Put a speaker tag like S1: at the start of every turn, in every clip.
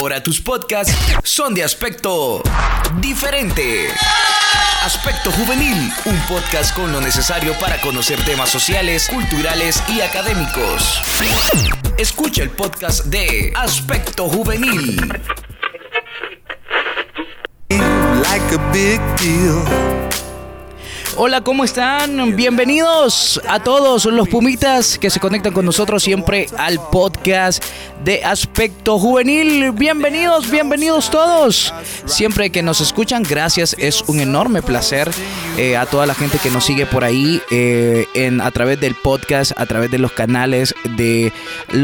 S1: Ahora tus podcasts son de aspecto diferente. Aspecto Juvenil, un podcast con lo necesario para conocer temas sociales, culturales y académicos. Escucha el podcast de Aspecto Juvenil.
S2: Hola, ¿cómo están? Bienvenidos a todos los pumitas que se conectan con nosotros siempre al podcast de Aspecto Juvenil. Bienvenidos, bienvenidos todos. Siempre que nos escuchan, gracias. Es un enorme placer eh, a toda la gente que nos sigue por ahí eh, en, a través del podcast, a través de los canales de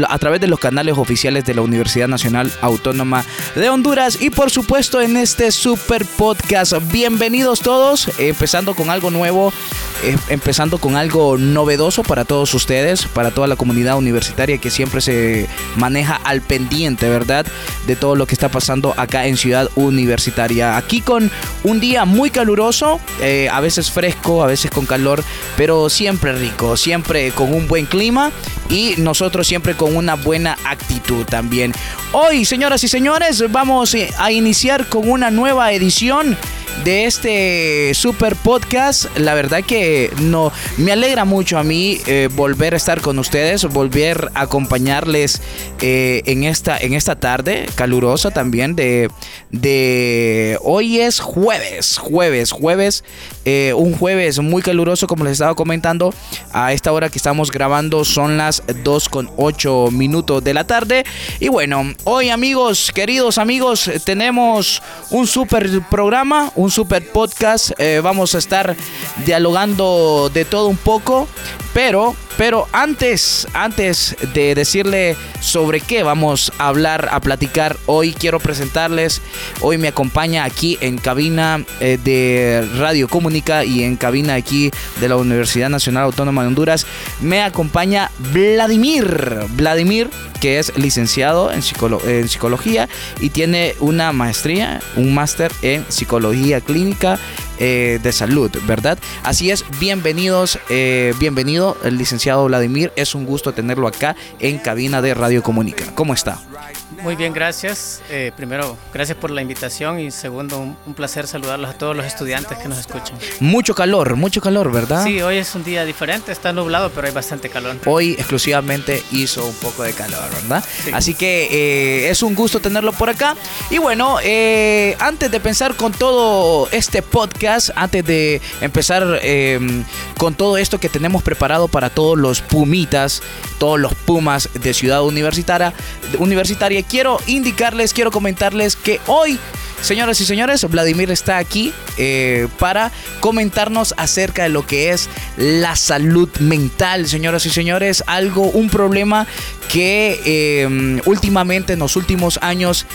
S2: a través de los canales oficiales de la Universidad Nacional Autónoma de Honduras y por supuesto en este super podcast. Bienvenidos todos, empezando con algo nuevo eh, empezando con algo novedoso para todos ustedes, para toda la comunidad universitaria que siempre se maneja al pendiente, ¿verdad? De todo lo que está pasando acá en Ciudad Universitaria. Aquí con un día muy caluroso, eh, a veces fresco, a veces con calor, pero siempre rico, siempre con un buen clima y nosotros siempre con una buena actitud también. Hoy, señoras y señores, vamos eh, a iniciar con una nueva edición de este super podcast. La verdad que no me alegra mucho a mí eh, volver a estar con ustedes, volver a acompañarles eh, en, esta, en esta tarde calurosa también de, de hoy es jueves, jueves, jueves, eh, un jueves muy caluroso como les estaba comentando. A esta hora que estamos grabando son las 2 con 8 minutos de la tarde. Y bueno, hoy amigos, queridos amigos, tenemos un super programa, un super podcast. Vamos a estar dialogando de todo un poco, pero pero antes, antes de decirle sobre qué vamos a hablar, a platicar hoy, quiero presentarles. Hoy me acompaña aquí en cabina eh, de Radio Comunica y en cabina aquí de la Universidad Nacional Autónoma de Honduras. Me acompaña Vladimir. Vladimir, que es licenciado en, psicología y tiene una maestría, un máster en psicología clínica eh, de salud, ¿verdad? Así es, bienvenidos, eh, bienvenido el licenciado Vladimir, es un gusto tenerlo acá en cabina de Radio Comunica. ¿Cómo está?
S3: Muy bien, gracias. Eh, primero, gracias por la invitación y segundo, un, placer saludarlos a todos los estudiantes que nos escuchan.
S2: Mucho calor, mucho calor, ¿verdad?
S3: Sí, hoy es un día diferente, está nublado, pero hay bastante calor.
S2: Hoy exclusivamente hizo un poco de calor, ¿verdad? Así que eh, es un gusto tenerlo por acá. Y bueno, eh, antes de pensar con todo este podcast, antes de empezar em, con todo esto que tenemos preparado para todos los pumitas, todos los pumas de Ciudad Universitaria, universitaria quiero indicarles, quiero comentarles que hoy Señoras y señores, Vladimir está aquí eh, para comentarnos acerca de lo que es la salud mental. Señoras y señores, algo, un problema que eh, últimamente en los últimos años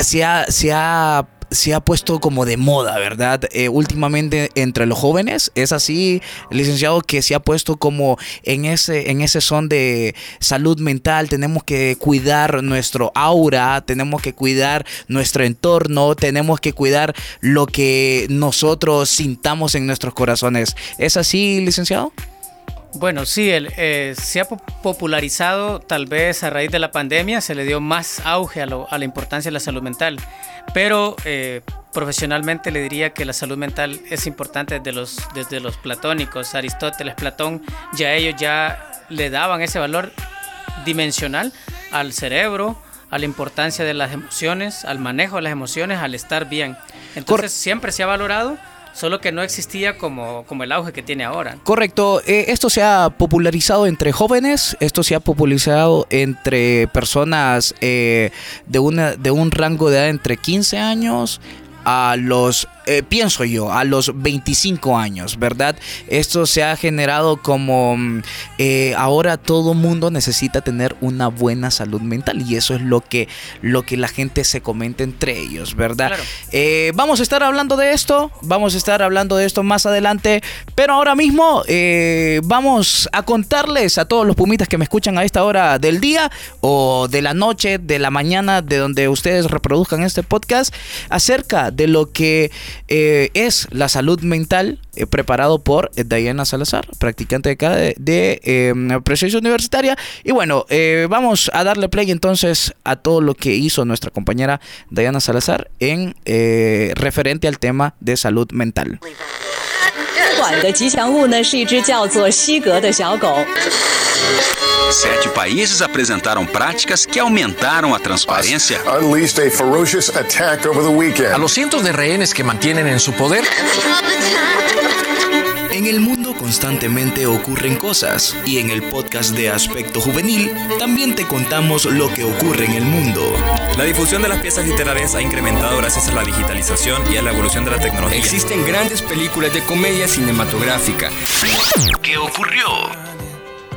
S2: se ha, se ha se ha puesto como de moda, ¿verdad? Eh, últimamente entre los jóvenes, es así, licenciado, que se ha puesto como en ese, en ese son de salud mental, tenemos que cuidar nuestro aura, tenemos que cuidar nuestro entorno, tenemos que cuidar lo que nosotros sintamos en nuestros corazones. ¿Es así, licenciado?
S3: Bueno, sí, el, eh, se ha popularizado tal vez a raíz de la pandemia, se le dio más auge a, a la importancia de la salud mental, pero eh, profesionalmente le diría que la salud mental es importante desde los, desde los platónicos, Aristóteles, Platón, ya ellos ya le daban ese valor dimensional al cerebro, a la importancia de las emociones, al manejo de las emociones, al estar bien. Entonces siempre se ha valorado solo que no existía como, como el auge que tiene ahora.
S2: Correcto, eh, esto se ha popularizado entre jóvenes, esto se ha popularizado entre personas eh, de, una, de un rango de edad entre 15 años a los, eh, pienso yo, a los 25 años, ¿verdad? Esto se ha generado como mm, eh, ahora todo mundo necesita tener una buena salud mental y eso es lo que, lo que la gente se comenta entre ellos, ¿verdad? Eh, vamos a estar hablando de esto, vamos a estar hablando de esto más adelante, pero ahora mismo vamos a contarles a todos los pumitas que me escuchan a esta hora del día o de la noche, de la mañana, de donde ustedes reproduzcan este podcast, acerca de lo que eh, es la salud mental, eh, preparado por eh, Diana Salazar, practicante de de, eh, Precisión Universitaria. Y bueno, vamos a darle play entonces a todo lo que hizo nuestra compañera Diana Salazar en referente al tema de salud mental.
S4: 管的吉祥物呢是一只叫做西格的小狗。
S5: Sete países apresentaram práticas que aumentaram a transparência,
S6: unleashed a ferocious attack over the
S7: a
S6: weekend.
S7: los cientos de rehenes que mantienen en su poder.
S1: En el mundo constantemente ocurren cosas y en el podcast de Aspecto Juvenil también te contamos lo que ocurre en el mundo.
S8: La difusión de las piezas literarias ha incrementado gracias a la digitalización y a la evolución de la tecnología.
S9: Existen grandes películas de comedia cinematográfica.
S1: ¿Qué ocurrió?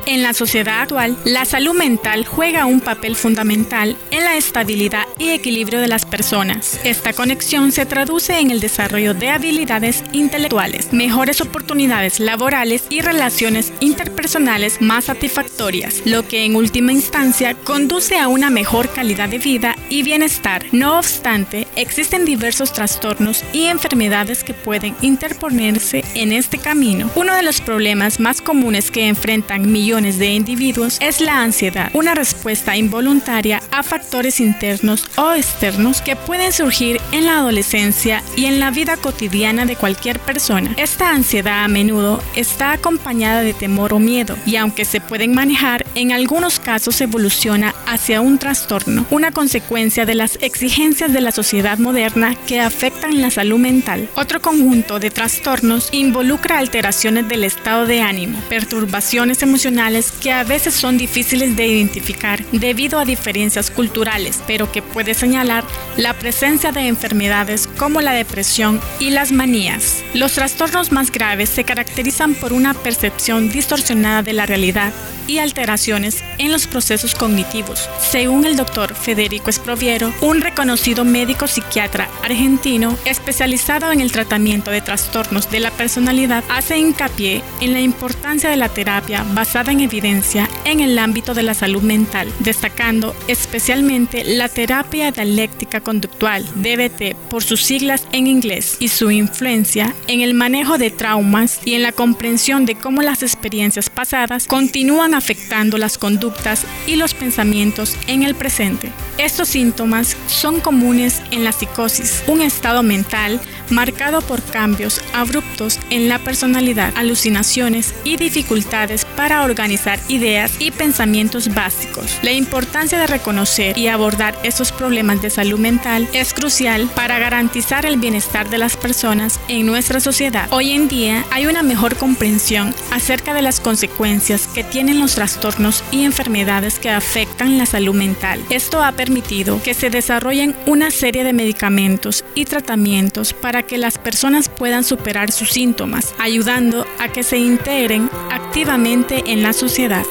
S10: En la sociedad actual, la salud mental juega un papel fundamental en la estabilidad y equilibrio de las personas. Esta conexión se traduce en el desarrollo de habilidades intelectuales, mejores oportunidades laborales y relaciones interpersonales más satisfactorias, lo que en última instancia conduce a una mejor calidad de vida y bienestar. No obstante, existen diversos trastornos y enfermedades que pueden interponerse en este camino. Uno de los problemas más comunes que enfrentan millones de individuos es la ansiedad, una respuesta involuntaria a factores internos o externos que pueden surgir en la adolescencia y en la vida cotidiana de cualquier persona. Esta ansiedad a menudo está acompañada de temor o miedo y aunque se pueden manejar, en algunos casos evoluciona hacia un trastorno, una consecuencia de las exigencias de la sociedad moderna que afectan la salud mental. Otro conjunto de trastornos involucra alteraciones del estado de ánimo, perturbaciones emocionales que a veces son difíciles de identificar debido a diferencias culturales, pero que puede señalar la presencia de enfermedades como la depresión y las manías. Los trastornos más graves se caracterizan por una percepción distorsionada de la realidad y alteraciones en los procesos cognitivos. Según el doctor Federico Esproviero, un reconocido médico psiquiatra argentino especializado en el tratamiento de trastornos de la personalidad, hace hincapié en la importancia de la terapia basada en evidencia en el ámbito de la salud mental, destacando especialmente la terapia dialéctica conductual, DBT por sus siglas en inglés, y su influencia en el manejo de traumas y en la comprensión de cómo las experiencias pasadas continúan afectando las conductas y los pensamientos en el presente. Estos síntomas son comunes en la psicosis, un estado mental marcado por cambios abruptos en la personalidad, alucinaciones y dificultades para organizar ideas y pensamientos básicos. La importancia de reconocer y abordar esos problemas de salud mental es crucial para garantizar el bienestar de las personas en nuestra sociedad. Hoy en día hay una mejor comprensión acerca de las consecuencias que tienen los trastornos y enfermedades que afectan la salud mental. Esto ha permitido que se desarrollen una serie de medicamentos y tratamientos para que las personas puedan superar sus síntomas, ayudando a que se integren activamente en la sociedad.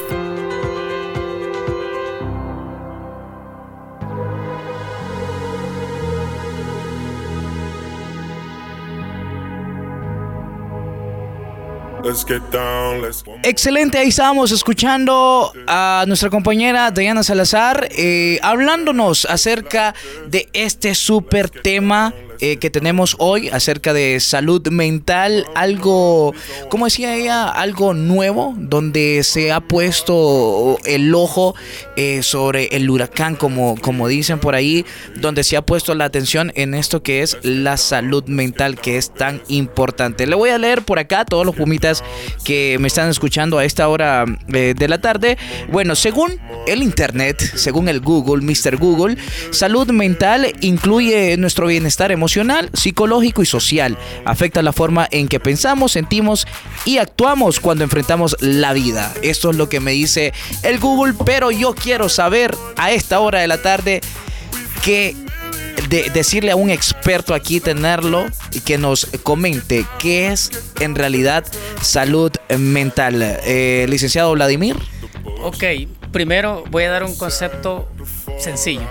S2: Excelente, ahí estábamos escuchando a nuestra compañera Diana Salazar eh, hablándonos acerca de este súper tema eh, que tenemos hoy acerca de salud mental, algo, como decía ella, algo nuevo, donde se ha puesto el ojo eh, sobre el huracán, como, como dicen por ahí, donde se ha puesto la atención en esto que es la salud mental, que es tan importante. Le voy a leer por acá a todos los pumitas que me están escuchando a esta hora eh, de la tarde. Bueno, según el Internet, según el Google, Mr. Google, salud mental incluye nuestro bienestar emocional, psicológico y social. Afecta la forma en que pensamos, sentimos y actuamos cuando enfrentamos la vida. Esto es lo que me dice el Google, pero yo quiero saber a esta hora de la tarde que de decirle a un experto aquí tenerlo y que nos comente qué es en realidad salud mental. Eh, licenciado Vladimir.
S3: Ok, primero voy a dar un concepto sencillo.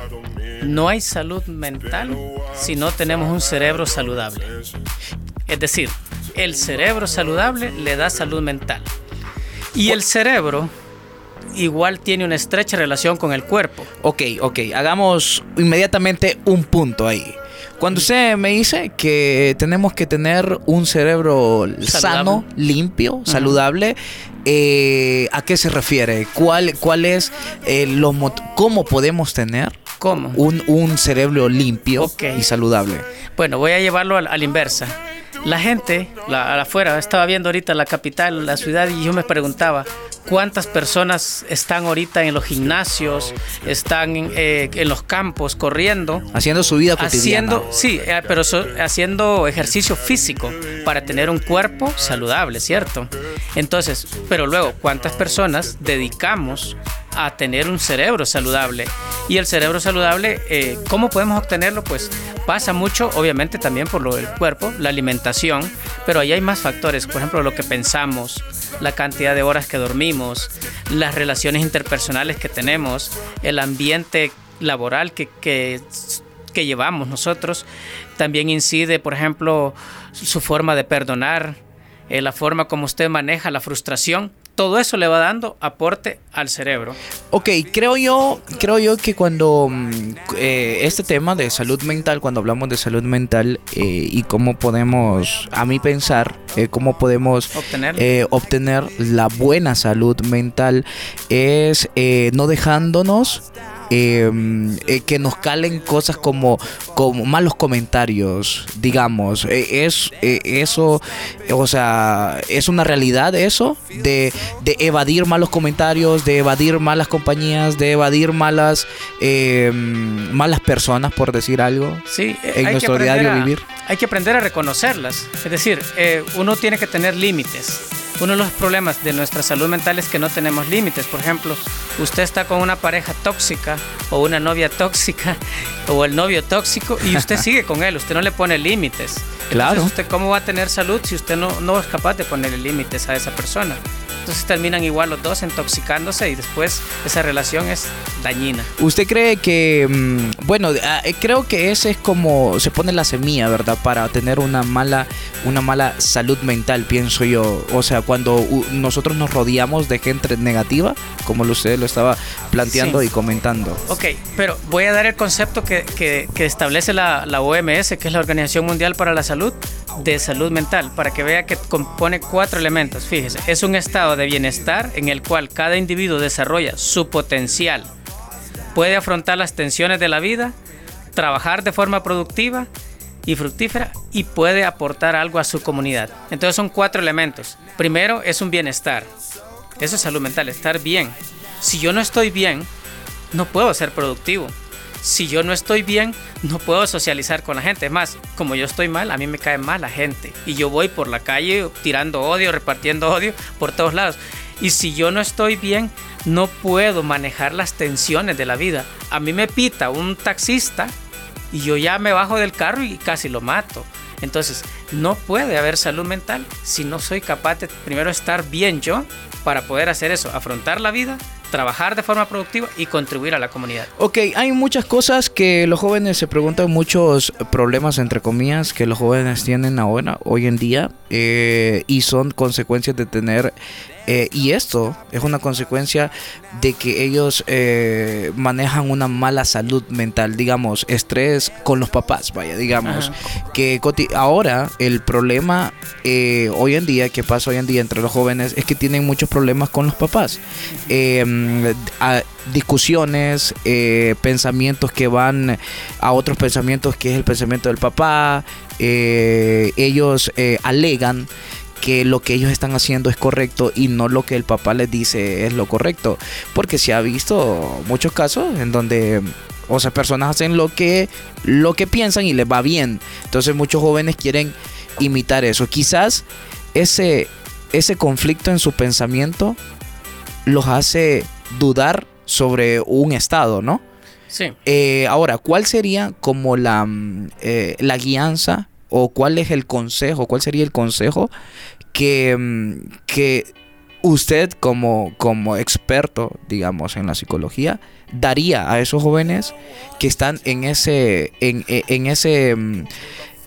S3: No hay salud mental si no tenemos un cerebro saludable. Es decir, el cerebro saludable le da salud mental. Y el cerebro igual tiene una estrecha relación con el cuerpo.
S2: Ok, ok, hagamos inmediatamente un punto ahí. Cuando usted me dice que tenemos que tener un cerebro sano, limpio, saludable, eh, ¿a qué se refiere? ¿Cuál, cuál es eh, lo cómo podemos tener
S3: ¿Cómo?
S2: Un, un cerebro limpio y saludable?
S3: Bueno, voy a llevarlo a, la inversa. La gente, la, afuera, estaba viendo ahorita la capital, la ciudad, y yo me preguntaba, cuántas personas están ahorita en los gimnasios, están en, eh, los campos corriendo.
S2: Haciendo su vida cotidiana.
S3: Haciendo, sí, eh, pero haciendo ejercicio físico para tener un cuerpo saludable, ¿cierto? Entonces, pero luego, ¿cuántas personas dedicamos a tener un cerebro saludable. Y el cerebro saludable, eh, ¿cómo podemos obtenerlo? Pues pasa mucho, obviamente también por lo del cuerpo, la alimentación, pero ahí hay más factores, por ejemplo, lo que pensamos, la cantidad de horas que dormimos, las relaciones interpersonales que tenemos, el ambiente laboral que, que, llevamos nosotros. También incide, por ejemplo, su forma de perdonar, eh, la forma como usted maneja la frustración todo eso le va dando aporte al cerebro.
S2: Ok, creo yo, creo yo que cuando mm, eh, este tema de salud mental, cuando hablamos de salud mental eh, y cómo podemos, a mi pensar, eh, cómo podemos obtener la buena salud mental, es no dejándonos Em, eh, que nos calen cosas como, como malos comentarios, digamos. Eh, es eh, eso, o sea, es una realidad eso de, evadir malos comentarios, de evadir malas compañías, de evadir malas em, malas personas, por decir algo.
S3: Sí,
S2: en nuestro diario vivir.
S3: Hay que aprender a reconocerlas. Es decir, uno tiene que tener límites. Uno de los problemas de nuestra salud mental es que no tenemos límites. Por ejemplo, usted está con una pareja tóxica o una novia tóxica o el novio tóxico y usted sigue con él, usted no le pone límites.
S2: Claro.
S3: ¿usted cómo va a tener salud si usted no, no es capaz de ponerle límites a esa persona? Entonces terminan igual los dos intoxicándose y después esa relación es dañina.
S2: ¿Usted cree que, mm, bueno, ah, eh, creo que ese es como se pone la semilla, ¿verdad? Para tener una mala, una mala salud mental, pienso yo. O sea, cuando nosotros nos rodeamos de gente negativa, como usted lo estaba planteando y comentando.
S3: Ok, pero voy a dar el concepto que, que, establece la, la OMS, que es la Organización Mundial para la Salud, de salud mental, para que vea que compone cuatro elementos. Fíjese, es un estado de bienestar en el cual cada individuo desarrolla su potencial, puede afrontar las tensiones de la vida, trabajar de forma productiva y fructífera y puede aportar algo a su comunidad. Entonces son cuatro elementos. Primero es un bienestar. Eso es salud mental, estar bien. Si yo no estoy bien, no puedo ser productivo si yo no estoy bien, no puedo socializar con la gente. Es más, como yo estoy mal, a mí me cae mal la gente. Y yo voy por la calle tirando odio, repartiendo odio por todos lados. Y si yo no estoy bien, no puedo manejar las tensiones de la vida. A mí me pita un taxista y yo ya me bajo del carro y casi lo mato. Entonces, no puede haber salud mental si no soy capaz de primero estar bien yo para poder hacer eso, afrontar la vida trabajar de forma productiva y contribuir a la comunidad.
S2: Ok, hay muchas cosas que los jóvenes se preguntan, muchos problemas entre comillas que los jóvenes tienen ahora, hoy en día, eh, y son consecuencias de tener eh, y esto es una consecuencia de que ellos eh, manejan una mala salud mental, digamos, estrés con los papás, vaya, digamos. Que ahora el problema eh, hoy en día, que pasa hoy en día entre los jóvenes, es que tienen muchos problemas con los papás. Em, discusiones, pensamientos que van a otros pensamientos que es el pensamiento del papá. ellos alegan que lo que ellos están haciendo es correcto y no lo que el papá les dice es lo correcto. Porque se ha visto muchos casos en donde o sea, personas hacen lo que lo que piensan y les va bien. Entonces muchos jóvenes quieren imitar eso. Quizás ese ese conflicto en su pensamiento los hace dudar sobre un estado, ¿no?
S3: Sí.
S2: Eh, ahora, ¿cuál sería como la, mm, eh, la guianza o cuál es el consejo, cuál sería el consejo que, mm, que usted como, como experto, digamos, en la psicología, daría a esos jóvenes que están en ese, en, en ese mm,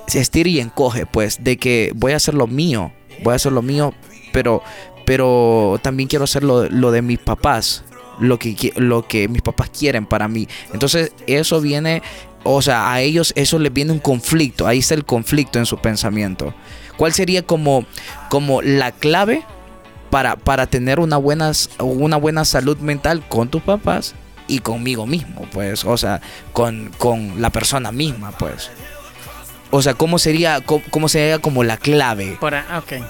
S2: estir y encoge, pues, de que voy a hacer lo mío, voy a hacer lo mío, pero, pero también quiero hacer lo, lo de mis papás, lo que, lo que mis papás quieren para mí. Entonces eso viene o sea, a ellos eso les viene un conflicto, ahí está el conflicto en su pensamiento. ¿Cuál sería como, como la clave para, para tener una buena, una buena salud mental con tus papás y conmigo mismo, pues, o sea, con, con la persona misma, pues? O sea, ¿cómo sería, cómo, sería como la clave?
S3: Para, ok.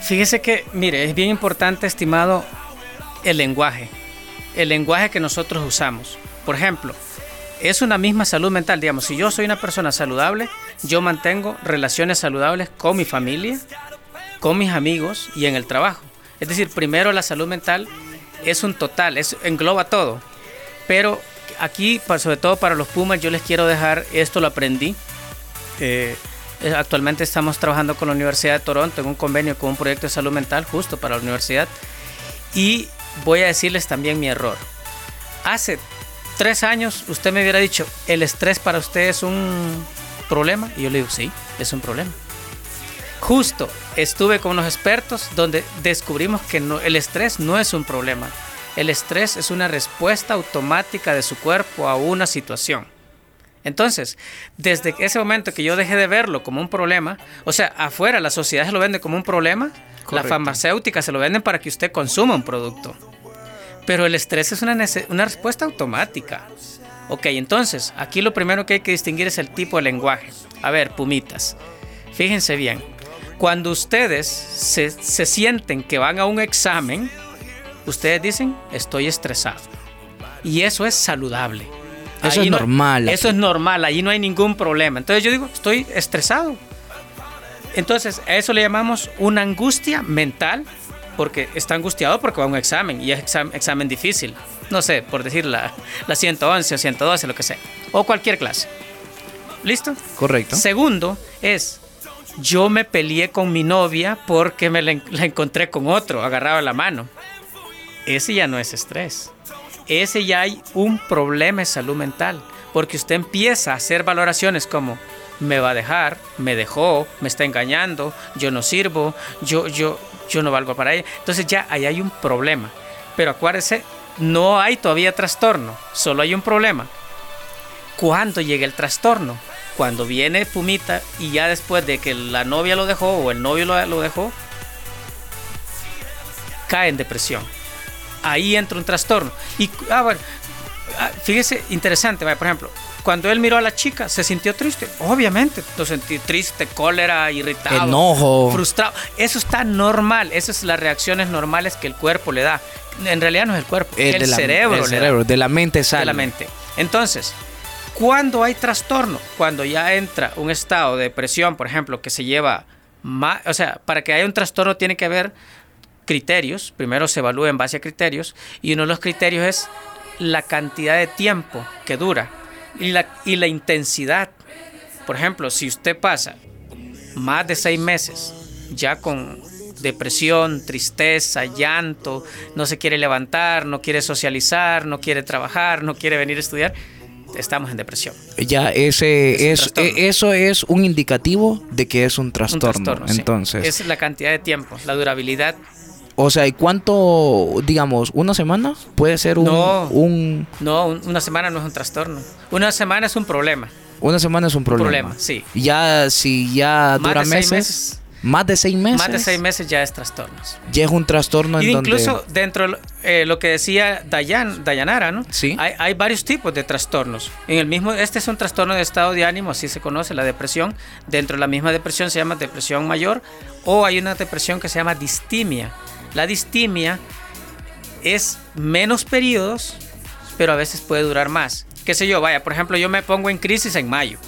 S3: Fíjese que, mire, es bien importante, estimado, el lenguaje. El lenguaje que nosotros usamos. Por ejemplo, es una misma salud mental. Digamos, si yo soy una persona saludable, yo mantengo relaciones saludables con mi familia, con mis amigos y en el trabajo. Es decir, primero la salud mental es un total, es, engloba todo. Pero aquí, sobre todo para los Pumas, yo les quiero dejar, esto lo aprendí. Eh, actualmente estamos trabajando con la Universidad de Toronto en un convenio con un proyecto de salud mental justo para la universidad. Y voy a decirles también mi error. Hace tres años usted me hubiera dicho, ¿el estrés para usted es un problema? Y yo le digo, sí, es un problema. Justo estuve con unos expertos donde descubrimos que no, el estrés no es un problema. El estrés es una respuesta automática de su cuerpo a una situación. Entonces, desde ese momento que yo dejé de verlo como un problema, o sea, afuera la sociedad se lo vende como un problema, la farmacéutica se lo venden para que usted consuma un producto. Pero el estrés es una, una respuesta automática. Ok, entonces, aquí lo primero que hay que distinguir es el tipo de lenguaje. A ver, pumitas, fíjense bien. Cuando ustedes se, se sienten que van a un examen, ustedes dicen, estoy estresado. Y eso es saludable.
S2: Eso es normal.
S3: Eso es normal, allí no hay ningún problema. Entonces yo digo, estoy estresado. Entonces, a eso le llamamos una angustia mental porque está angustiado porque va a un examen y es examen, examen difícil. No sé, por decir la, la 111 o 112, lo que sea. O cualquier clase. ¿Listo?
S2: Correcto.
S3: Segundo es, yo me peleé con mi novia porque me la, la encontré con otro, agarrado la mano. Ese ya no es estrés. Ese ya hay un problema de salud mental. Porque usted empieza a hacer valoraciones como, me va a dejar, me dejó, me está engañando, yo no sirvo, yo, yo, yo no valgo para ella. Entonces ya ahí hay un problema. Pero acuérdese, no hay todavía trastorno, solo hay un problema. ¿Cuándo llega el trastorno? Cuando viene Pumita y ya después de que la novia lo dejó o el novio lo, dejó, cae en depresión. Ahí entra un trastorno. Y, ah, bueno, ah, fíjese, interesante, por ejemplo, cuando él miró a la chica, se sintió triste. Obviamente, lo sentí triste, cólera, irritado,
S2: enojo,
S3: frustrado. Eso está normal. Esas son las reacciones normales que el cuerpo le da. En realidad no es el cuerpo, es el, cerebro.
S2: El cerebro, de la mente sale.
S3: De la mente. Entonces, cuando hay trastorno, cuando ya entra un estado de depresión, por ejemplo, que se lleva más, o sea, para que haya un trastorno tiene que haber criterios. Primero se evalúa en base a criterios y uno de los criterios es la cantidad de tiempo que dura y la, y la intensidad. Por ejemplo, si usted pasa más de seis meses ya con depresión, tristeza, llanto, no se quiere levantar, no quiere socializar, no quiere trabajar, no quiere venir a estudiar, estamos en depresión.
S2: Ya ese es, e, eso es un indicativo de que es un trastorno. entonces,
S3: es la cantidad de tiempo, la durabilidad
S2: o sea, ¿y cuánto, digamos, una semana puede ser un...
S3: No,
S2: un...
S3: no, una semana no es un trastorno. Una semana es un problema.
S2: Una semana es un problema.
S3: Un problema, sí.
S2: Ya, si ya dura meses, Más de seis meses.
S3: Más de seis meses ya es trastornos.
S2: Ya es un trastorno en
S3: y incluso dentro de eh, lo que decía Dayan, Dayanara, ¿no?
S2: Sí.
S3: Hay, hay, varios tipos de trastornos. En el mismo, este es un trastorno de estado de ánimo, así se conoce, la depresión. Dentro de la misma depresión se llama depresión mayor o hay una depresión que se llama distimia la distimia es menos periodos, pero a veces puede durar más. Qué sé yo, vaya, por ejemplo, yo me pongo en crisis en mayo.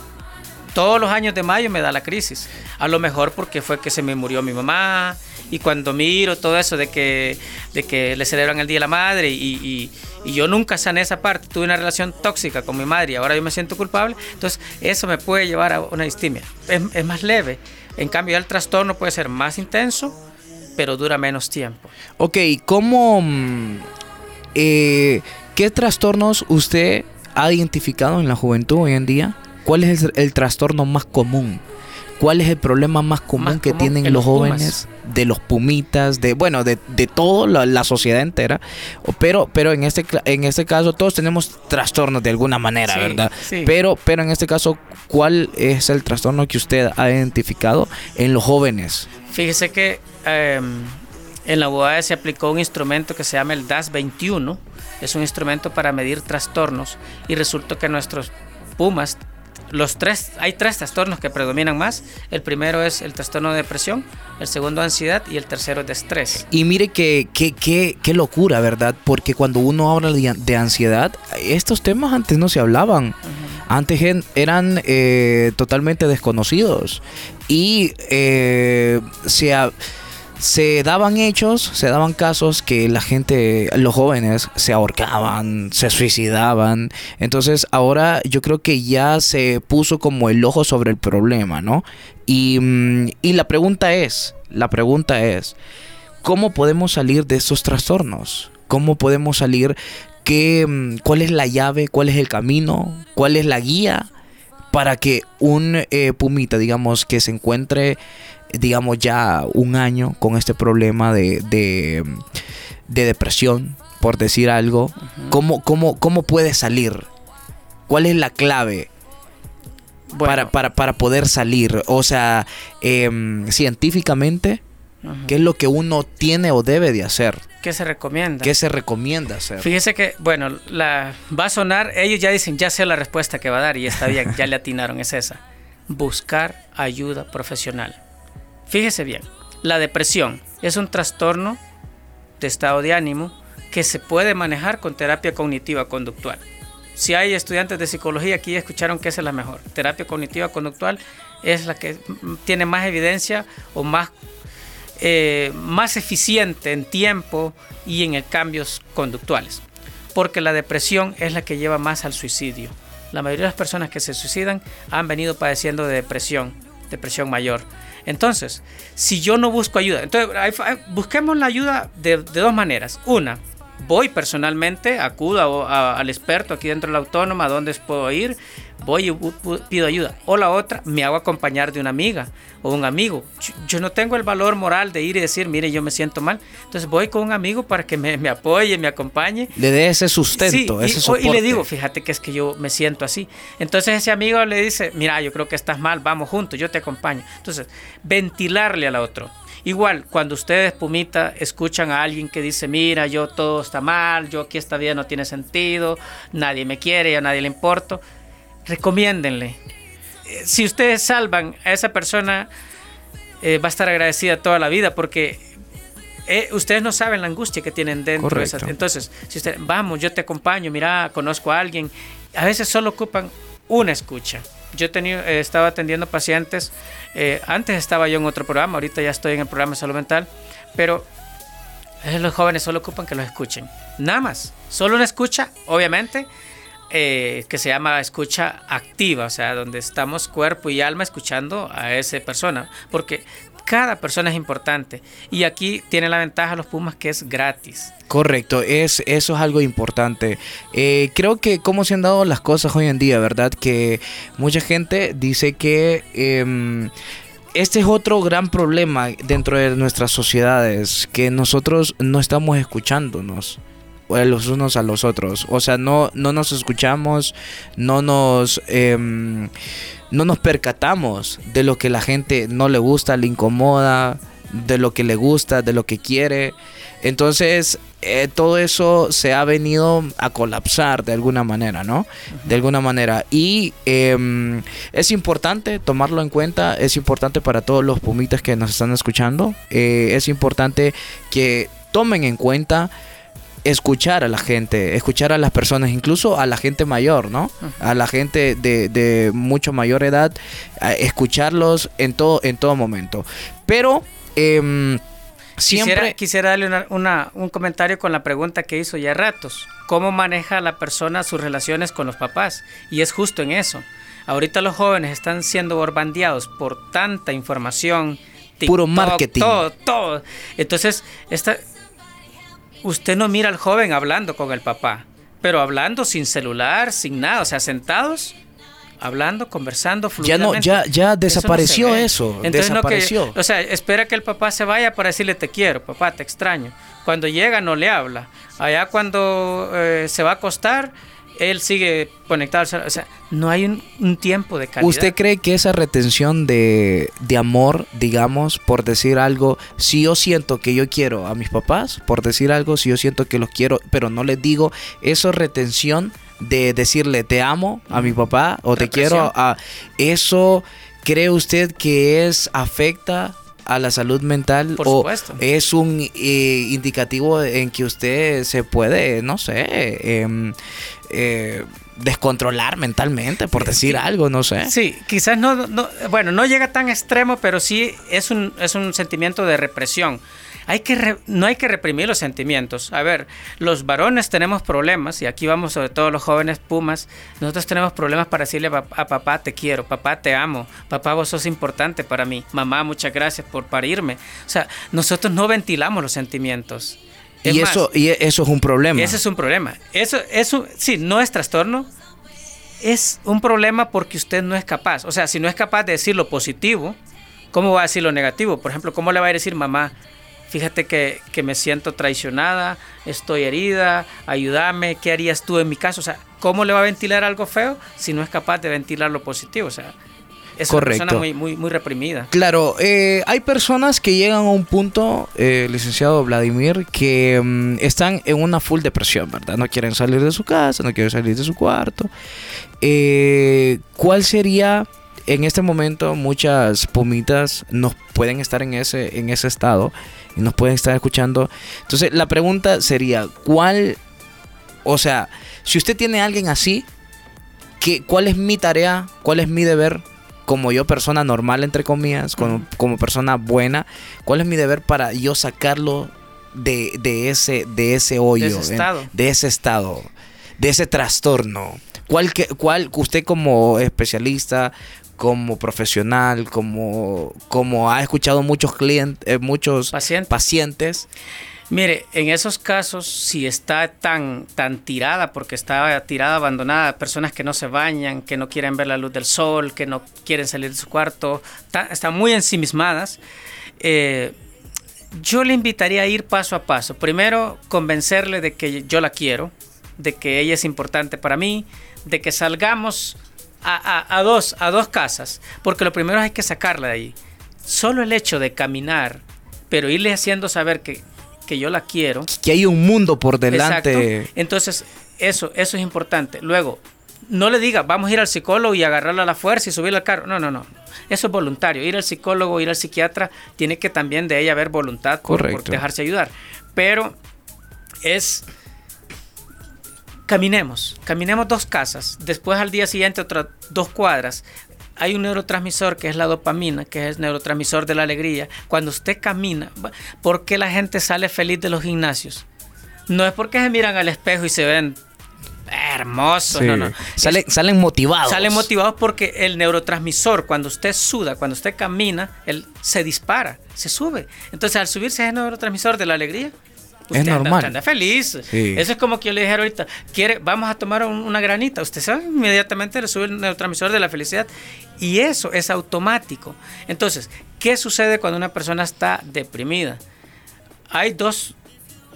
S3: Todos los años de mayo me da la crisis. A lo mejor porque fue que se me murió mi mamá y cuando miro todo eso de que, de que le celebran el Día de la Madre y, yo nunca sané esa parte, tuve una relación tóxica con mi madre y ahora yo me siento culpable, entonces eso me puede llevar a una distimia. Es más leve. En cambio, el trastorno puede ser más intenso pero dura menos tiempo.
S2: Ok, ¿cómo... Mm, eh, ¿Qué trastornos usted ha identificado en la juventud hoy en día? ¿Cuál es el, trastorno más común ¿cuál es el problema más común que tienen los, jóvenes? De los pumitas, de bueno, de, de toda la, sociedad entera. Pero, pero en este en este caso todos tenemos trastornos de alguna manera, ¿verdad? Pero, pero en este caso, ¿cuál es el trastorno que usted ha identificado en los jóvenes?
S3: Fíjese que em, en la UAE se aplicó un instrumento que se llama el DAS 21. Es un instrumento para medir trastornos y resultó que nuestros pumas los tres, hay tres trastornos que predominan más. El primero es el trastorno de depresión, el segundo ansiedad y el tercero es de estrés.
S2: Y mire que, qué locura, ¿verdad? Porque cuando uno habla de, ansiedad, estos temas antes no se hablaban. Antes eran eh, totalmente desconocidos. Y eh, se se daban hechos, se daban casos que la gente, los jóvenes, se ahorcaban, se suicidaban. Entonces ahora yo creo que ya se puso como el ojo sobre el problema, ¿no? Y, mm, y la pregunta es, la pregunta es, ¿cómo podemos salir de estos trastornos? ¿Cómo podemos salir? ¿Qué, mm, ¿Cuál es la llave? ¿Cuál es el camino? ¿Cuál es la guía? para que un eh, pumita, digamos, que se encuentre digamos, ya un año con este problema de, de, depresión, por decir algo, ¿cómo, cómo, puede salir? ¿Cuál es la clave? Para, para, poder salir, o sea, em, científicamente, ¿qué es lo que uno tiene o debe de hacer?
S3: ¿Qué se recomienda?
S2: ¿Qué se recomienda hacer?
S3: Fíjese que, bueno, la, va a sonar, ellos ya dicen, ya sé la respuesta que va a dar y está bien, ya le atinaron, es esa. Buscar ayuda profesional. Fíjese bien, la depresión es un trastorno de estado de ánimo que se puede manejar con terapia cognitiva conductual. Si hay estudiantes de psicología aquí escucharon que esa es la mejor. Terapia cognitiva conductual es la que tiene más evidencia o más, eh, más eficiente en tiempo y en cambios conductuales. Porque la depresión es la que lleva más al suicidio. La mayoría de las personas que se suicidan han venido padeciendo de depresión, depresión mayor. Entonces, si yo no busco ayuda, entonces busquemos la ayuda de, dos maneras. Una, voy personalmente, acudo al experto aquí dentro de la autónoma, a dónde puedo ir, voy y pido ayuda. O la otra, me hago acompañar de una amiga o un amigo. Yo, no tengo el valor moral de ir y decir, mire, yo me siento mal. Entonces voy con un amigo para que me, apoye, me acompañe.
S2: Le dé ese sustento, ese y,
S3: y, le digo, fíjate que es que yo me siento así. Entonces ese amigo le dice, mira, yo creo que estás mal, vamos juntos, yo te acompaño. Entonces, ventilarle al otro. Igual, cuando ustedes, Pumita, escuchan a alguien que dice, mira, yo todo está mal, yo aquí esta vida no tiene sentido, nadie me quiere, a nadie le importo, recomiéndenle. Eh, si ustedes salvan a esa persona, eh, va a estar agradecida toda la vida porque eh, ustedes no saben la angustia que tienen dentro. De esa, entonces, si vamos, yo te acompaño, mira, conozco a alguien, a veces solo ocupan una escucha. Yo he estaba atendiendo pacientes, antes estaba yo en otro programa, ahorita ya estoy en el programa de salud mental, pero los jóvenes solo ocupan que los escuchen. Nada más, solo una escucha, obviamente, eh, que se llama escucha activa, o sea, donde estamos cuerpo y alma escuchando a esa persona, porque cada persona es importante y aquí tiene la ventaja los Pumas que es gratis.
S2: Correcto, es, eso es algo importante. Eh, creo que cómo se han dado las cosas hoy en día, ¿verdad? Que mucha gente dice que... Em, este es otro gran problema dentro de nuestras sociedades, que nosotros no estamos escuchándonos los unos a los otros. O sea, no, no nos escuchamos, no nos, em, no nos percatamos de lo que la gente no le gusta, le incomoda, de lo que le gusta, de lo que quiere. Entonces, eh, todo eso se ha venido a colapsar de alguna manera, ¿no? De alguna manera. Y em, es importante tomarlo en cuenta, es importante para todos los pumitas que nos están escuchando, eh, es importante que tomen en cuenta escuchar a la gente, escuchar a las personas, incluso a la gente mayor, ¿no? A la gente de, mucho mayor edad, escucharlos en todo, en todo momento. Pero em, siempre...
S3: Quisiera, darle un comentario con la pregunta que hizo ya ratos. ¿Cómo maneja la persona sus relaciones con los papás? Y es justo en eso. Ahorita los jóvenes están siendo borbandeados por tanta información.
S2: Puro marketing.
S3: Todo, todo. Entonces, esta, usted no mira al joven hablando con el papá, pero hablando sin celular, sin nada, o sea, sentados hablando, conversando,
S2: Ya no,
S3: fluidamente.
S2: ya, ya
S3: Eso no se
S2: desapareció
S3: ve.
S2: eso.
S3: Entonces, no que-
S2: desapareció.
S3: o sea, espera que el papá se vaya para decirle te quiero, papá, te extraño. Cuando llega no le habla. Allá cuando eh, se va a acostar, él sigue conectado. O sea, no hay un, un tiempo de calidad.
S2: ¿Usted cree que esa retención de, de amor, digamos, por decir algo, si yo siento que yo quiero a mis papás, por decir algo, si yo siento que los quiero, pero no les digo, eso es retención de decirle te amo a mi papá o te quiero a eso cree usted que es afecta a la salud mental
S3: Por
S2: o
S3: supuesto.
S2: es un eh, indicativo en que usted se puede no sé em, eh, descontrolar mentalmente por decir algo no sé
S3: Sí, quizás no, no- bueno, no llega tan extremo, pero sí es un, es un sentimiento de represión. Hay que re- no hay que reprimir los sentimientos. A ver, los varones tenemos problemas, y aquí vamos sobre todo los jóvenes pumas, nosotros tenemos problemas para decirle a, pap- a papá te quiero, papá te amo, papá vos sos importante para mí, mamá muchas gracias por parirme. O sea, nosotros no ventilamos los sentimientos. Es
S2: y
S3: más,
S2: eso y eso es un problema
S3: ese es un problema. Eso, eso, sí, no es trastorno. Es un problema porque usted no es capaz. O sea, si no es capaz de decir lo positivo, ¿cómo va a decir lo negativo? Por ejemplo, ¿cómo le va a decir mamá? Fíjate que, que me siento traicionada, estoy herida, ayúdame, ¿qué harías tú en mi caso? O sea, ¿cómo le va a ventilar algo feo si no es capaz de ventilar lo positivo? O sea, es
S2: Correcto.
S3: una persona muy, muy, muy reprimida.
S2: Claro, eh, hay personas que llegan a un punto, eh, licenciado Vladimir, que mm, están en una full depresión, ¿verdad? No quieren salir de su casa, no quieren salir de su cuarto. Eh, ¿Cuál sería, en este momento, muchas pumitas nos pueden estar en ese, en ese estado y nos pueden estar escuchando? Entonces, la pregunta sería, ¿cuál, o sea, si usted tiene a alguien así, ¿qué, ¿cuál es mi tarea? ¿Cuál es mi deber? como yo persona normal entre comillas, como, como persona buena, ¿cuál es mi deber para yo sacarlo de, de ese de ese hoyo,
S3: De ese
S2: en-
S3: estado.
S2: de ese estado, de ese trastorno? ¿Cuál que cuál usted como especialista, como profesional, como como ha escuchado muchos clientes, muchos pacientes,
S3: Mire, en esos casos, si está tan, tan tirada, porque está tirada, abandonada, personas que no se bañan, que no quieren ver la luz del sol, que no quieren salir de su cuarto, ta- están muy ensimismadas, eh, yo le invitaría a ir paso a paso. Primero, convencerle de que yo la quiero, de que ella es importante para mí, de que salgamos a, a- a dos, a dos casas, porque lo primero hay que sacarla de ahí. Solo el hecho de caminar, pero irle haciendo saber que, que yo la quiero.
S2: que hay un mundo por delante.
S3: Exacto. Entonces, eso, eso es importante. Luego, no le diga, vamos a ir al psicólogo y agarrarla a la fuerza y subirla al carro. No, no, no. Eso es voluntario. Ir al psicólogo, ir al psiquiatra, tiene que también de ella haber voluntad por, por dejarse ayudar. Pero es caminemos, caminemos dos casas, después al día siguiente otras dos cuadras. Hay un neurotransmisor que es la dopamina, que es el neurotransmisor de la alegría. Cuando usted camina, ¿por qué la gente sale feliz de los gimnasios? No es porque se miran al espejo y se ven hermosos,
S2: Sí.
S3: no, no.
S2: Salen, salen motivados.
S3: Salen motivados porque el neurotransmisor, cuando usted suda, cuando usted camina, él se dispara, se sube. Entonces, al subirse ese neurotransmisor de la alegría, usted anda-
S2: normal.
S3: usted anda feliz.
S2: Sí.
S3: Eso es como que yo le dijera ahorita, quiere, vamos a tomar un- una granita. Usted sabe, inmediatamente le sube el neurotransmisor de la felicidad. Y eso es automático. Entonces, ¿qué sucede cuando una persona está deprimida? Hay dos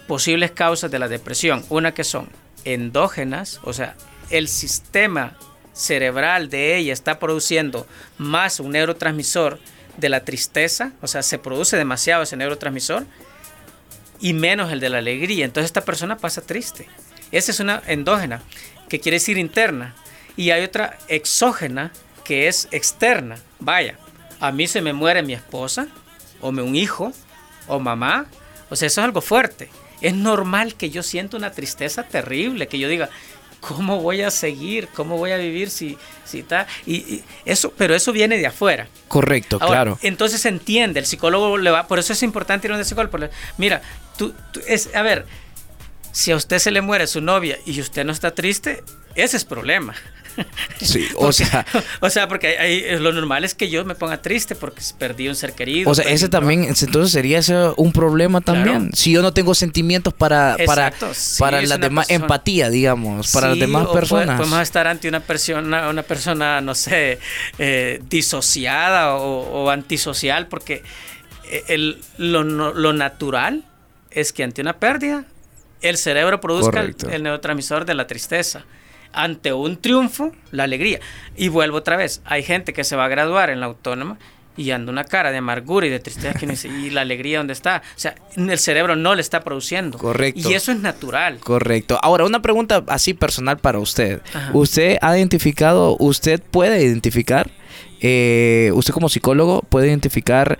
S3: posibles causas de la depresión. Una que son endógenas, o sea, el sistema cerebral de ella está produciendo más un neurotransmisor de la tristeza, o sea, se produce demasiado ese neurotransmisor y menos el de la alegría. Entonces esta persona pasa triste. Esa es una endógena, que quiere decir interna. Y hay otra exógena, que es externa. Vaya, a mí se me muere mi esposa, o un hijo, o mamá. O sea, eso es algo fuerte. Es normal que yo sienta una tristeza terrible, que yo diga, ¿cómo voy a seguir? ¿Cómo voy a vivir si, si está? Y, y eso, pero eso viene de afuera.
S2: Correcto,
S3: Ahora,
S2: claro.
S3: Entonces se entiende, el psicólogo le va, por eso es importante ir a un psicólogo. porque, mira, tú, tú- es, a ver, si a usted se le muere su novia y usted no está triste, ese es problema.
S2: Sí, o sea,
S3: o sea, porque ahí, ahí lo normal es que yo me ponga triste porque perdí un ser querido.
S2: o sea, ese
S3: trabajo.
S2: también, entonces sería ese un problema también.
S3: Claro.
S2: Si yo no tengo sentimientos para para
S3: sí,
S2: para
S3: es
S2: la
S3: una
S2: demás
S3: persona-
S2: empatía, digamos, para las demás
S3: o puede-
S2: personas.
S3: podemos estar ante una persona, una persona no sé, eh, disociada o, o antisocial, porque eh, el, lo, lo natural es que ante una pérdida, el cerebro produzca el, el neurotransmisor de la tristeza. Ante un triunfo, la alegría. Y vuelvo otra vez, hay gente que se va a graduar en la autónoma y anda una cara de amargura y de tristeza que uno dice, y la alegría dónde está. O sea, el cerebro no le está produciendo.
S2: Correcto.
S3: Y eso es natural.
S2: Correcto. Ahora, una pregunta así personal para usted.
S3: Ajá.
S2: ¿Usted ha identificado, usted puede identificar, eh, usted como psicólogo puede identificar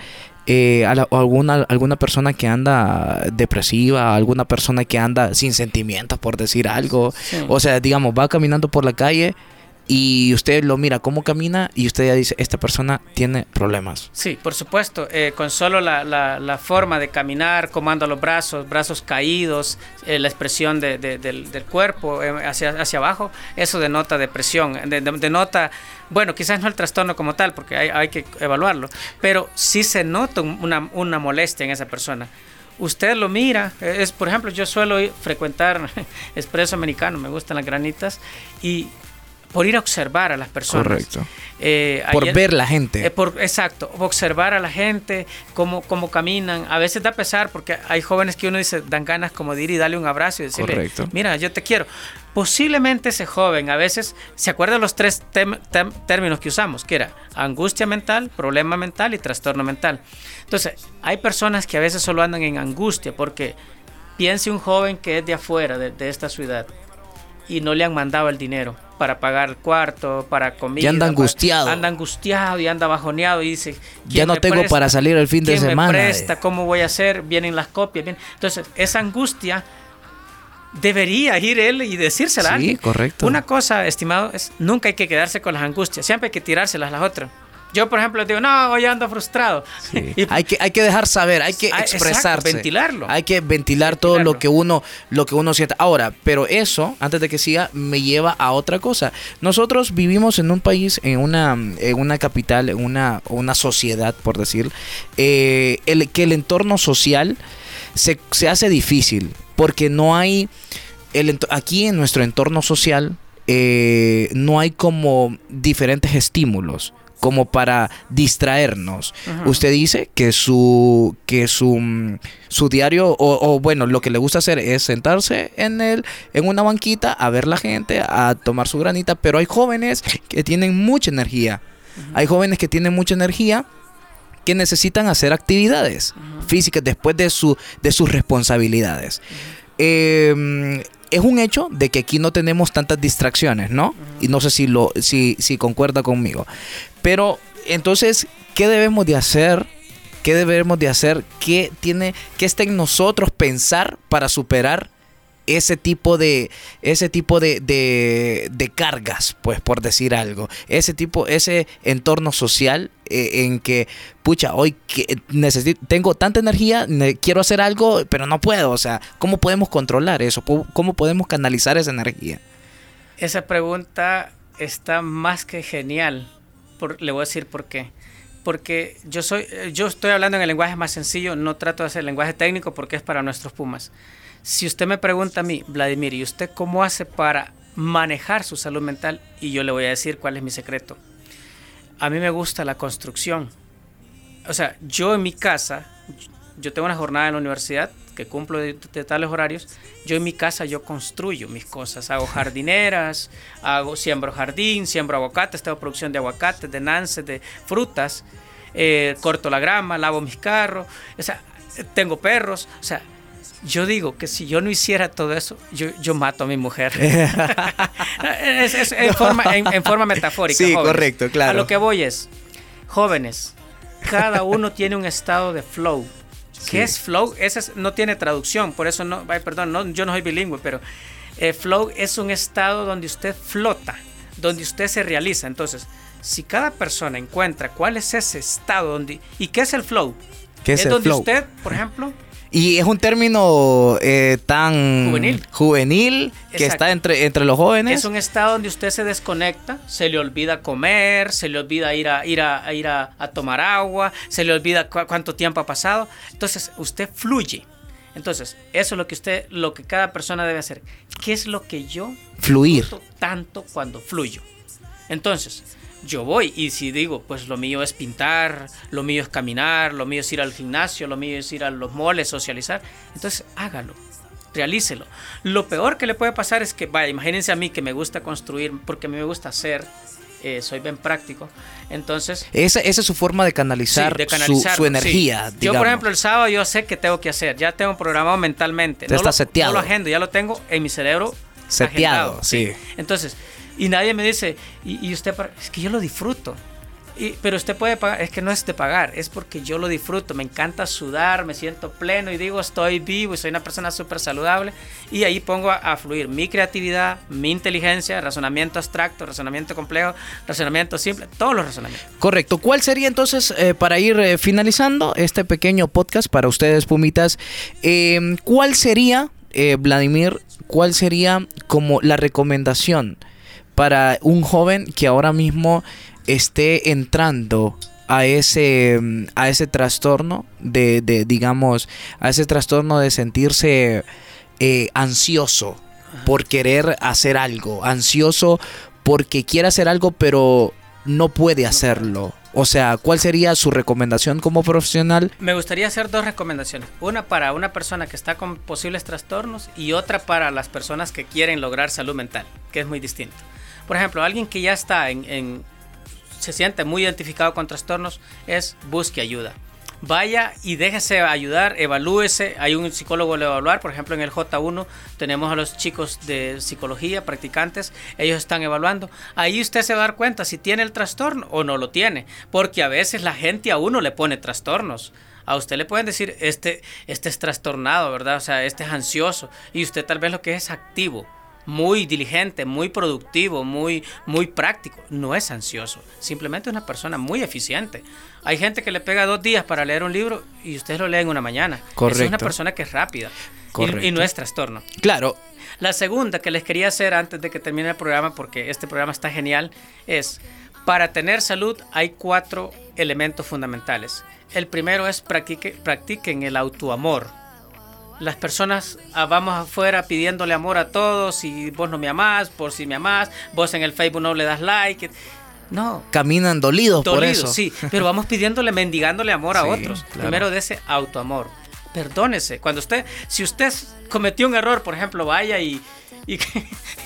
S2: eh, a la- a alguna, alguna persona que anda depresiva, alguna persona que anda sin sentimientos, por decir algo?
S3: Sí.
S2: O sea, digamos, va caminando por la calle y usted lo mira cómo camina y usted ya dice, esta persona tiene problemas.
S3: Sí, por supuesto. eh, con solo la, la- forma de caminar, cómo los brazos, brazos caídos, eh, la expresión de- de- del, del cuerpo eh, hacia, hacia abajo, eso denota depresión. de- de- denota, bueno, quizás no el trastorno como tal, porque hay, hay que evaluarlo, pero sí se nota un- una, una molestia en esa persona. Usted lo mira, es por ejemplo, yo suelo frecuentar expreso americano, me gustan las granitas, y por ir a observar a las personas.
S2: Correcto.
S3: Eh,
S2: Por
S3: ayer-
S2: ver la gente.
S3: eh, por, exacto, observar a la gente, cómo, cómo caminan. A veces da pesar porque hay jóvenes que uno dice, dan ganas como de ir y darle un abrazo y decirle,
S2: Correcto.
S3: mira, yo te quiero. Posiblemente ese joven a veces se acuerda de los tres términos que usamos, que era angustia mental, problema mental y trastorno mental. Entonces, hay personas que a veces solo andan en angustia porque piense un joven que es de afuera, de, de esta ciudad, y no le han mandado el dinero para pagar el cuarto, para comida.
S2: Y anda
S3: para-
S2: angustiado.
S3: anda angustiado y anda bajoneado y dice...
S2: Ya
S3: "¿Quién
S2: no tengo
S3: presta?
S2: para salir el fin de
S3: ¿Quién me
S2: semana?"
S3: presta? ¿Cómo voy a hacer? Vienen las copias. vienen- Entonces, esa angustia debería ir él y decírsela
S2: Sí, correcto.
S3: Una cosa, estimado, es nunca hay que quedarse con las angustias. Siempre hay que tirárselas a las otras. Yo, por ejemplo, digo, no, hoy ando frustrado. Y-
S2: hay que hay que dejar saber, hay que
S3: Ah, exacto,
S2: expresarse,
S3: ventilarlo.
S2: hay que ventilar todo lo que uno lo que uno siente. Ahora, pero eso antes de que siga me lleva a otra cosa. Nosotros vivimos en un país, en una en una capital, en una una sociedad, por decir, eh, el que el entorno social se, se hace difícil porque no hay el aquí en nuestro entorno social eh, no hay como diferentes estímulos como para distraernos.
S11: Ajá.
S2: Usted dice que su que su, mm, su diario o, o, bueno, lo que le gusta hacer es sentarse en el en una banquita a ver la gente, a tomar su granita, pero hay jóvenes que tienen mucha energía. Hay jóvenes que tienen mucha energía que necesitan hacer actividades físicas después de su de sus responsabilidades. Eh, es un hecho de que aquí no tenemos tantas distracciones, ¿no? Y no sé si lo si, si concuerda conmigo. Pero entonces, ¿qué debemos de hacer? ¿Qué debemos de hacer? ¿Qué tiene qué está en nosotros pensar para superar ese tipo de ese tipo de, de, de cargas, pues por decir algo, ese tipo ese entorno social eh, en que pucha, hoy necesito tengo tanta energía, ne- quiero hacer algo, pero no puedo, o sea, ¿cómo podemos controlar eso? ¿Cómo- ¿Cómo podemos canalizar esa energía?
S3: Esa pregunta está más que genial. Por- le voy a decir por qué. Porque yo soy, eh, yo estoy hablando en el lenguaje más sencillo, no trato de hacer lenguaje técnico porque es para nuestros Pumas. Si usted me pregunta a mí, Vladimir, ¿y usted cómo hace para manejar su salud mental? Y yo le voy a decir cuál es mi secreto. A mí me gusta la construcción. O sea, yo en mi casa, yo tengo una jornada en la universidad que cumplo de, tales horarios. Yo en mi casa yo construyo mis cosas, hago jardineras, hago siembro jardín, siembro aguacates, tengo producción de aguacates, de nances, de frutas, eh, corto la grama, lavo mis carros, o sea, tengo perros, o sea, yo digo que si yo no hiciera todo eso, yo, yo mato a mi mujer. es, es- en, forma, en- en forma metafórica.
S2: Sí,
S3: jóvenes.
S2: correcto, claro.
S3: A lo que voy es, jóvenes, cada uno tiene un estado de flow. ¿Qué es flow? Ese es- no tiene traducción, por eso no, ay, perdón, no, yo no soy bilingüe, pero eh, flow es un estado donde usted flota, donde usted se realiza. Entonces, si cada persona encuentra cuál es ese estado donde y qué es el flow,
S2: ¿Qué es el
S3: donde
S2: flow?
S3: usted, por ejemplo,
S2: Y es un término eh, tan
S3: Juvenil.
S2: juvenil que
S3: Exacto.
S2: está entre, entre los jóvenes.
S3: Es un estado donde usted se desconecta, se le olvida comer, se le olvida ir a ir a, ir a, a tomar agua, se le olvida cu- cuánto tiempo ha pasado. Entonces, usted fluye. Entonces, eso es lo que usted, lo que cada persona debe hacer. ¿Qué es lo que yo
S2: Fluir.
S3: tanto cuando fluyo? Entonces, yo voy y si digo, pues lo mío es pintar, lo mío es caminar, lo mío es ir al gimnasio, lo mío es ir a los moles, socializar, entonces hágalo, realícelo. Lo peor que le puede pasar es que, vaya, imagínense a mí que me gusta construir, porque a mí me gusta hacer, eh, soy bien práctico, entonces...
S2: Esa, esa es su forma de canalizar,
S3: Sí, de
S2: su- energía.
S3: sí. Yo, por ejemplo, el sábado yo sé que tengo que hacer, ya tengo programado mentalmente.
S2: Ya está
S3: lo,
S2: seteado.
S3: No lo agendo, ya lo tengo en mi cerebro.
S2: Seteado,
S3: agendado,
S2: sí.
S3: Entonces, y nadie me dice, y, y usted, para-?" es que yo lo disfruto. Y- pero usted puede pagar, es que no es de pagar, es porque yo lo disfruto, me encanta sudar, me siento pleno y digo estoy vivo y soy una persona súper saludable y ahí pongo a, a fluir mi creatividad, mi inteligencia, razonamiento abstracto, razonamiento complejo, razonamiento simple, todos los razonamientos.
S2: Correcto. ¿Cuál sería entonces, eh, para ir eh, finalizando este pequeño podcast para ustedes, Pumitas, eh, cuál sería, eh, Vladimir, cuál sería como la recomendación para un joven que ahora mismo esté entrando a ese, a ese trastorno de, de, digamos, a ese trastorno de sentirse eh, ansioso por querer hacer algo, ansioso porque quiere hacer algo pero no puede hacerlo. O sea, ¿cuál sería su recomendación como profesional?
S3: Me gustaría hacer dos recomendaciones. Una para una persona que está con posibles trastornos y otra para las personas que quieren lograr salud mental, que es muy distinto. Por ejemplo, alguien que ya está en, se siente muy identificado con trastornos es busque ayuda. Vaya y déjese ayudar, evalúese. Hay un psicólogo lo evaluar. Por ejemplo, en el J1 tenemos a los chicos de psicología, practicantes. Ellos están evaluando. Ahí usted se va a dar cuenta si tiene el trastorno o no lo tiene. Porque a veces la gente a uno le pone trastornos. A usted le pueden decir, este, este es trastornado, ¿verdad? O sea, este es ansioso. Y usted tal vez lo que es activo muy diligente, muy productivo, muy, muy práctico. No es ansioso, simplemente es una persona muy eficiente. Hay gente que le pega dos días para leer un libro y usted lo lee en una mañana. Esa Es una
S2: Correcto.
S3: persona que es rápida y-
S2: Correcto.
S3: y no es trastorno.
S2: Claro,
S3: La segunda que les quería hacer antes de que termine el programa, porque este programa está genial, es, para tener salud hay cuatro elementos fundamentales. El primero es practique, practiquen el autoamor. Las personas ah, vamos afuera pidiéndole amor a todos y vos no me amás, por si me amás, vos en el Facebook no le das like. No,
S2: caminan dolidos, por eso.
S3: sí, pero vamos pidiéndole, mendigándole amor a
S2: Sí,
S3: otros.
S2: claro.
S3: Primero de ese autoamor. Perdónese. Cuando usted, si usted cometió un error, por ejemplo, vaya y, y, y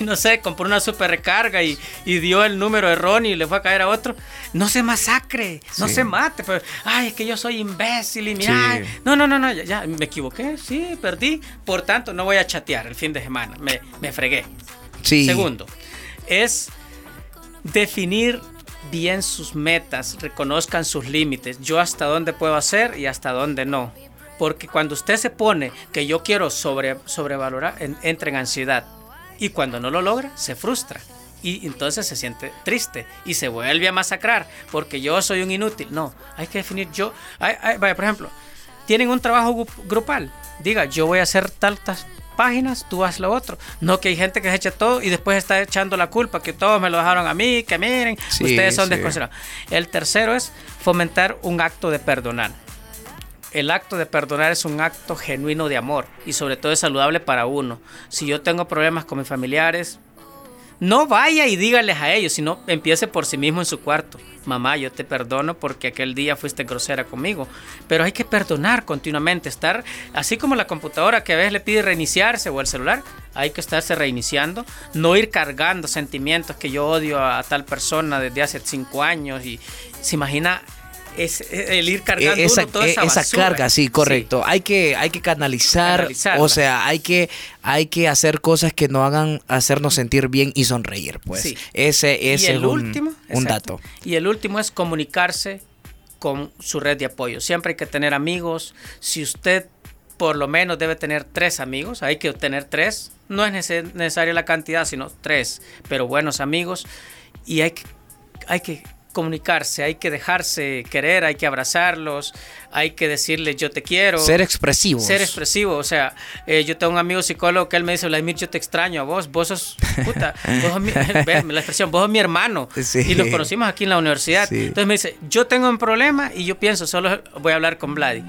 S3: no sé, compró una super recarga y, y dio el número erróneo y le fue a caer a otro, no se masacre, no se mate. Pues, ay, es que yo soy imbécil y mira,
S2: Sí.
S3: no, no, no, no, ya, ya, me equivoqué, sí, perdí. Por tanto, no voy a chatear el fin de semana, me, me fregué.
S2: Sí.
S3: Segundo, es definir bien sus metas, reconozcan sus límites, yo hasta dónde puedo hacer y hasta dónde no. Porque cuando usted se pone que yo quiero sobre, sobrevalorar, en- entra en ansiedad. Y cuando no lo logra, se frustra. Y entonces se siente triste y se vuelve a masacrar porque yo soy un inútil. No, hay que definir yo. hay- hay- vaya, por ejemplo, tienen un trabajo grupal. Diga, yo voy a hacer tantas páginas, tú haz lo otro. No que hay gente que se echa todo y después está echando la culpa, que todos me lo dejaron a mí, que miren,
S2: Sí,
S3: ustedes son
S2: sí.
S3: desconsiderados. El tercero es fomentar un acto de perdonar. El acto de perdonar es un acto genuino de amor y sobre todo es saludable para uno. Si yo tengo problemas con mis familiares, no vaya y dígales a ellos, sino empiece por sí mismo en su cuarto. Mamá, yo te perdono porque aquel día fuiste grosera conmigo. Pero hay que perdonar continuamente, estar así como la computadora que a veces le pide reiniciarse o el celular, hay que estarse reiniciando, no ir cargando sentimientos que yo odio a, tal persona desde hace cinco años y se imagina es, el ir cargando
S2: E- esa,
S3: uno toda
S2: e-
S3: esa,
S2: esa
S3: basura.
S2: carga, sí, correcto. Hay que hay que canalizar, o sea, hay que hay que hacer cosas que no hagan hacernos sentir bien y sonreír, pues.
S3: Sí.
S2: Ese, ese
S3: el
S2: es un,
S3: último,
S2: un dato.
S3: Y el último es comunicarse con su red de apoyo. Siempre hay que tener amigos. Si usted por lo menos debe tener tres amigos, hay que tener tres. No es nece- necesaria la cantidad, sino tres, pero buenos amigos. Y hay que, hay que comunicarse, hay que dejarse querer, hay que abrazarlos, hay que decirles yo te quiero.
S2: Ser expresivos.
S3: Ser expresivo, o sea, eh, yo tengo un amigo psicólogo que él me dice, Vladimir, yo te extraño a vos, vos sos, puta, vos sos mi, la expresión, vos sos mi hermano. Y los conocimos aquí en la universidad. Entonces me dice, yo tengo un problema y yo pienso, solo voy a hablar con Vladi.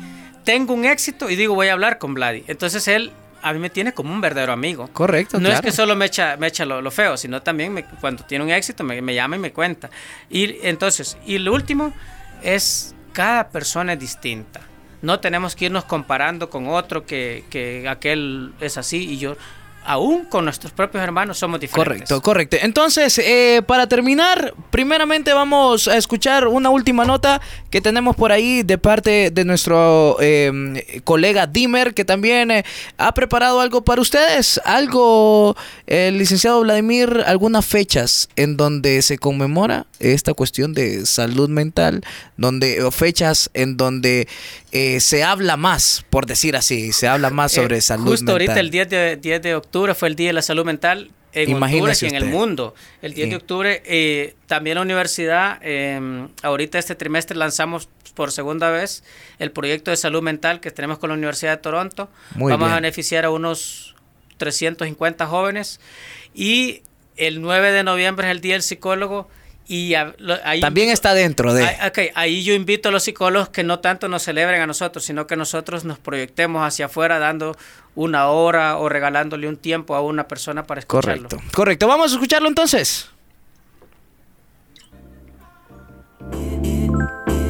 S3: Tengo un éxito y digo, voy a hablar con Vladi. Entonces él a mí me tiene como un verdadero amigo.
S2: Correcto.
S3: No es que solo me echa, me echa lo, feo, sino también cuando tiene un éxito me, me, llama y me cuenta. Y entonces, y lo último es, cada persona es distinta. No tenemos que irnos comparando con otro que, que aquel es así y yo aún con nuestros propios hermanos somos diferentes.
S2: Correcto, correcto. Entonces, eh, para terminar, primeramente vamos a escuchar una última nota que tenemos por ahí de parte de nuestro em, colega Dimer, que también eh, ha preparado algo para ustedes. Algo, el licenciado Vladimir, algunas fechas en donde se conmemora esta cuestión de salud mental, donde fechas en donde eh, se habla más, por decir así, se habla más sobre salud mental.
S3: Justo ahorita el 10 de, 10 de octubre fue el Día de la Salud Mental en Honduras y en el mundo. El 10 de octubre, eh, también la universidad, em, ahorita este trimestre lanzamos por segunda vez el proyecto de salud mental que tenemos con la Universidad de Toronto. Vamos a beneficiar a unos 350 jóvenes y el 9 de noviembre es el Día del Psicólogo y ahí,
S2: También está dentro de...
S3: Ahí, ahí yo invito a los psicólogos que no tanto nos celebren a nosotros, sino que nosotros nos proyectemos hacia afuera dando una hora o regalándole un tiempo a una persona para escucharlo.
S2: Correcto, correcto. Vamos a escucharlo entonces.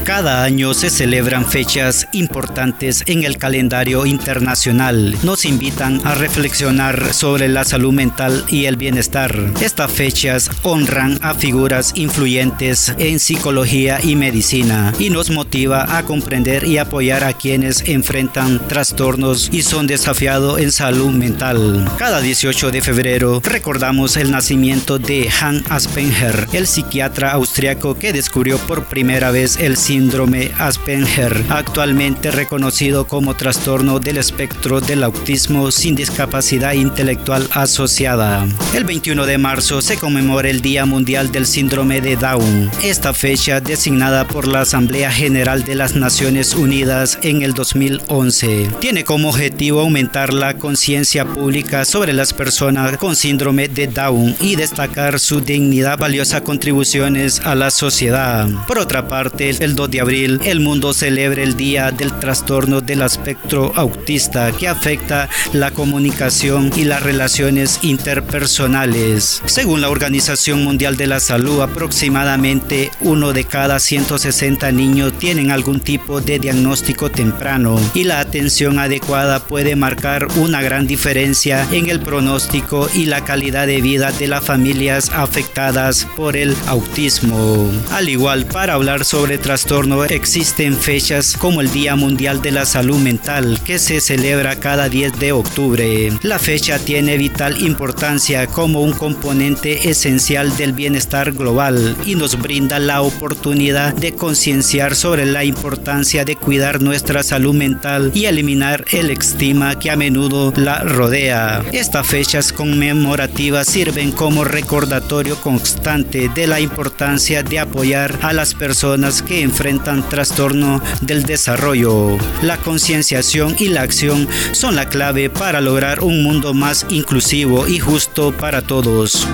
S11: Cada año se celebran fechas importantes en el calendario internacional. Nos invitan a reflexionar sobre la salud mental y el bienestar. Estas fechas honran a figuras influyentes en psicología y medicina y nos motiva a comprender y apoyar a quienes enfrentan trastornos y son desafiados en salud mental. Cada 18 de febrero recordamos el nacimiento de Han Aspenger, el psiquiatra austriaco que descubrió por primera vez el síndrome Asperger, actualmente reconocido como trastorno del espectro del autismo sin discapacidad intelectual asociada. El 21 de marzo se conmemora el Día Mundial del Síndrome de Down. Esta fecha, designada por la Asamblea General de las Naciones Unidas en el 2011, tiene como objetivo aumentar la conciencia pública sobre las personas con síndrome de Down y destacar su dignidad, valiosas contribuciones a la sociedad. Por otra parte, el 2 de abril, el mundo celebra el Día del Trastorno del Espectro Autista que afecta la comunicación y las relaciones interpersonales. Según la Organización Mundial de la Salud, aproximadamente uno de cada 160 niños tienen algún tipo de diagnóstico temprano y la atención adecuada puede marcar una gran diferencia en el pronóstico y la calidad de vida de las familias afectadas por el autismo. Al igual, para hablar sobre trastorno existen fechas como el Día Mundial de la Salud Mental que se celebra cada 10 de octubre. La fecha tiene vital importancia como un componente esencial del bienestar global y nos brinda la oportunidad de concienciar sobre la importancia de cuidar nuestra salud mental y eliminar el estigma que a menudo la rodea. Estas fechas conmemorativas sirven como recordatorio constante de la importancia de apoyar a las personas que enfrentan trastorno del desarrollo. La concienciación y la acción son la clave para lograr un mundo más inclusivo y justo para todos.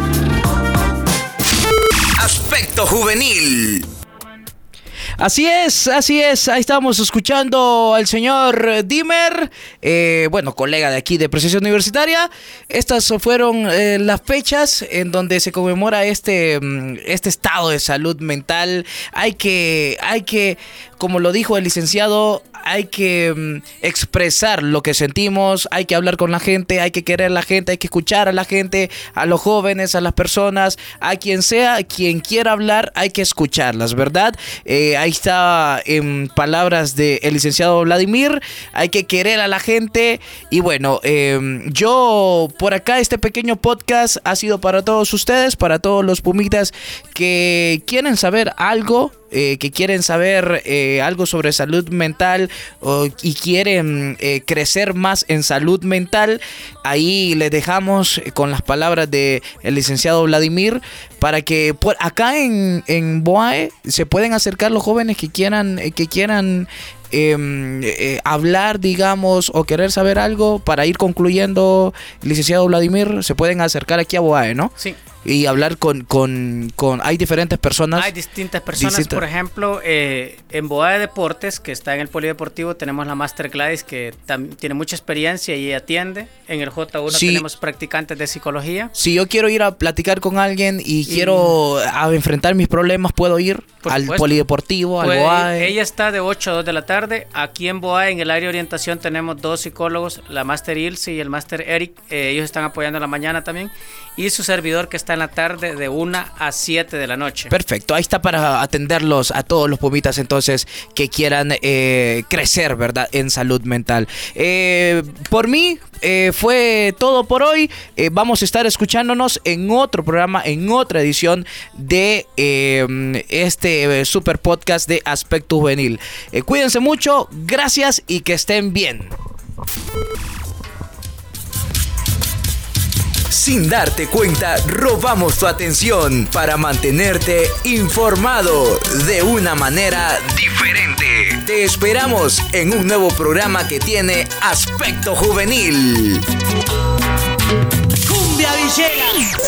S1: Aspecto juvenil.
S2: Así es, así es. Ahí estamos escuchando al señor Dimer, eh, bueno, colega de aquí de Precisión Universitaria. Estas fueron eh, las fechas en donde se conmemora este, mm, este estado de salud mental. Hay que, hay que, como lo dijo el licenciado, hay que mm, expresar lo que sentimos, hay que hablar con la gente, hay que querer a la gente, hay que escuchar a la gente, a los jóvenes, a las personas, a quien sea, quien quiera hablar, hay que escucharlas, ¿verdad? Eh, ahí está en palabras del licenciado Vladimir, hay que querer a la gente y bueno, em, yo por acá este pequeño podcast ha sido para todos ustedes, para todos los pumitas que quieren saber algo eh, que quieren saber eh, algo sobre salud mental o- y quieren eh, crecer más en salud mental, ahí les dejamos eh, con las palabras del licenciado Vladimir para que por acá en, en Boae se pueden acercar los jóvenes que quieran, eh, que quieran em, eh, hablar, digamos, o querer saber algo para ir concluyendo, licenciado Vladimir, se pueden acercar aquí a Boae, ¿no?
S3: Sí.
S2: Y hablar con, con, con hay diferentes personas.
S3: Hay distintas personas,
S2: Distintas.
S3: por ejemplo, eh, en Boa de Deportes, que está en el Polideportivo, tenemos la Master Gladys, que tiene mucha experiencia y atiende. En el J1
S2: Sí.
S3: tenemos practicantes de psicología.
S2: Si yo quiero ir a platicar con alguien y, quiero a enfrentar mis problemas, puedo ir
S3: Por
S2: al
S3: supuesto.
S2: polideportivo, al
S3: Puede ir.
S2: Boae.
S3: Ella está de 8 a 2 de la tarde. Aquí en Boa, en el área de orientación, tenemos dos psicólogos, la Master Ilse y el Master Eric. Eh, ellos están apoyando en la mañana también. Y su servidor que está en la tarde de 1 a 7 de la noche.
S2: Perfecto, ahí está para atenderlos a todos los pumitas entonces que quieran eh, crecer, ¿verdad? En salud mental. Eh, por mí eh, fue todo por hoy. Vamos a estar escuchándonos en otro programa, en otra edición de este super podcast de Aspecto Juvenil. Cuídense mucho, gracias y que estén bien.
S1: Sin darte cuenta, robamos tu atención para mantenerte informado de una manera diferente. Te esperamos en un nuevo programa que tiene aspecto juvenil.
S12: Cumbia Villegas.